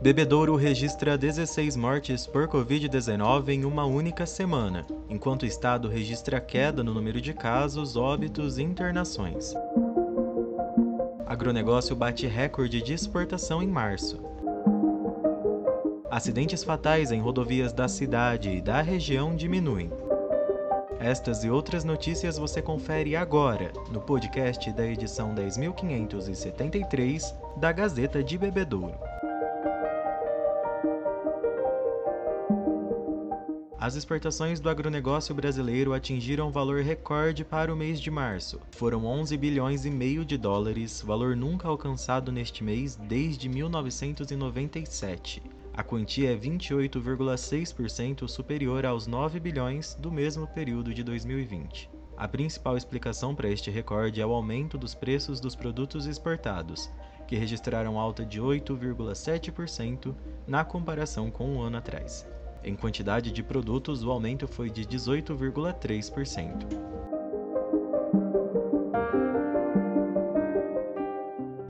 Bebedouro registra 16 mortes por Covid-19 em uma única semana, enquanto o estado registra queda no número de casos, óbitos e internações. Agronegócio bate recorde de exportação em março. Acidentes fatais em rodovias da cidade e da região diminuem. Estas e outras notícias você confere agora no podcast da edição 10.573 da Gazeta de Bebedouro. As exportações do agronegócio brasileiro atingiram valor recorde para o mês de março. Foram 11 bilhões e meio de dólares, valor nunca alcançado neste mês desde 1997. A quantia é 28,6% superior aos 9 bilhões do mesmo período de 2020. A principal explicação para este recorde é o aumento dos preços dos produtos exportados, que registraram alta de 8,7% na comparação com um ano atrás. Em quantidade de produtos, o aumento foi de 18,3%.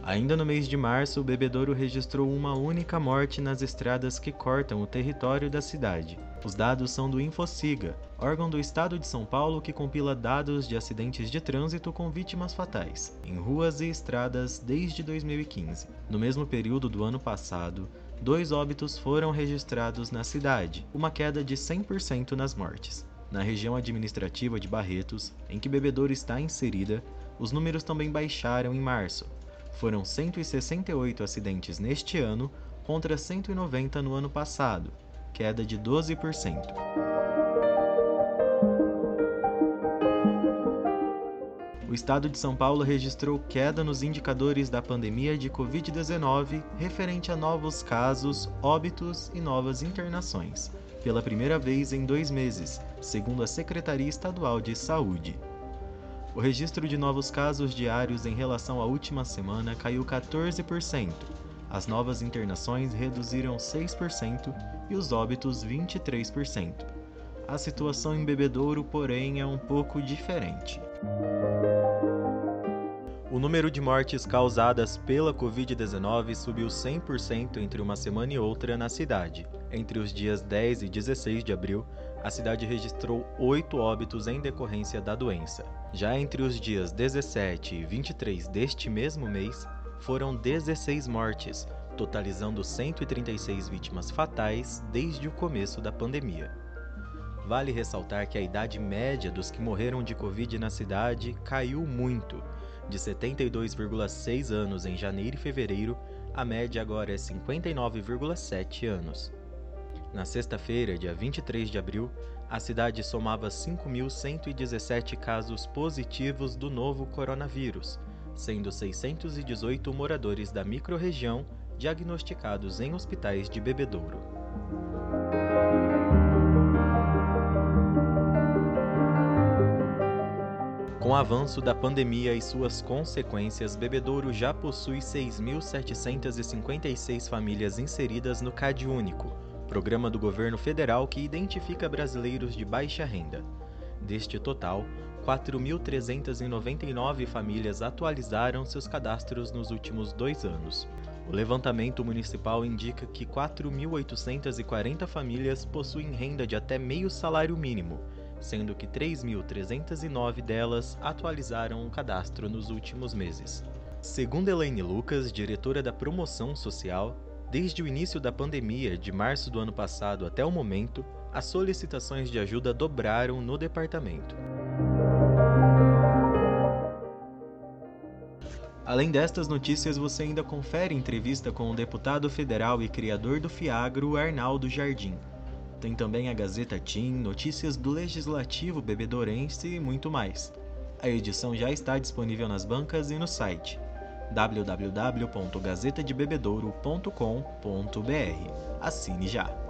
Ainda no mês de março, o Bebedouro registrou uma única morte nas estradas que cortam o território da cidade. Os dados são do Infociga, órgão do estado de São Paulo que compila dados de acidentes de trânsito com vítimas fatais, em ruas e estradas desde 2015. No mesmo período do ano passado, dois óbitos foram registrados na cidade, uma queda de 100% nas mortes. Na região administrativa de Barretos, em que Bebedouro está inserida, os números também baixaram em março. Foram 168 acidentes neste ano contra 190 no ano passado, queda de 12%. o estado de São Paulo registrou queda nos indicadores da pandemia de Covid-19 referente a novos casos, óbitos e novas internações, pela primeira vez em dois meses, segundo a Secretaria Estadual de Saúde. O registro de novos casos diários em relação à última semana caiu 14%. As novas internações reduziram 6% e os óbitos 23%. A situação em Bebedouro, porém, é um pouco diferente. O número de mortes causadas pela Covid-19 subiu 100% entre uma semana e outra na cidade. Entre os dias 10 e 16 de abril, a cidade registrou 8 óbitos em decorrência da doença. Já entre os dias 17 e 23 deste mesmo mês, foram 16 mortes, totalizando 136 vítimas fatais desde o começo da pandemia. Vale ressaltar que a idade média dos que morreram de Covid na cidade caiu muito. De 72,6 anos em janeiro e fevereiro, a média agora é 59,7 anos. Na sexta-feira, dia 23 de abril, a cidade somava 5.117 casos positivos do novo coronavírus, sendo 618 moradores da microrregião diagnosticados em hospitais de Bebedouro. Com o avanço da pandemia e suas consequências, Bebedouro já possui 6.756 famílias inseridas no CAD Único, programa do governo federal que identifica brasileiros de baixa renda. Deste total, 4.399 famílias atualizaram seus cadastros nos últimos dois anos. O levantamento municipal indica que 4.840 famílias possuem renda de até meio salário mínimo sendo que 3.309 delas atualizaram o cadastro nos últimos meses. Segundo Elaine Lucas, diretora da Promoção Social, desde o início da pandemia, de março do ano passado até o momento, as solicitações de ajuda dobraram no departamento. Além destas notícias, você ainda confere entrevista com o deputado federal e criador do Fiagro, Arnaldo Jardim. Tem também a Gazeta Team, notícias do Legislativo Bebedorense e muito mais. A edição já está disponível nas bancas e no site www.gazetadebebedouro.com.br. Assine já!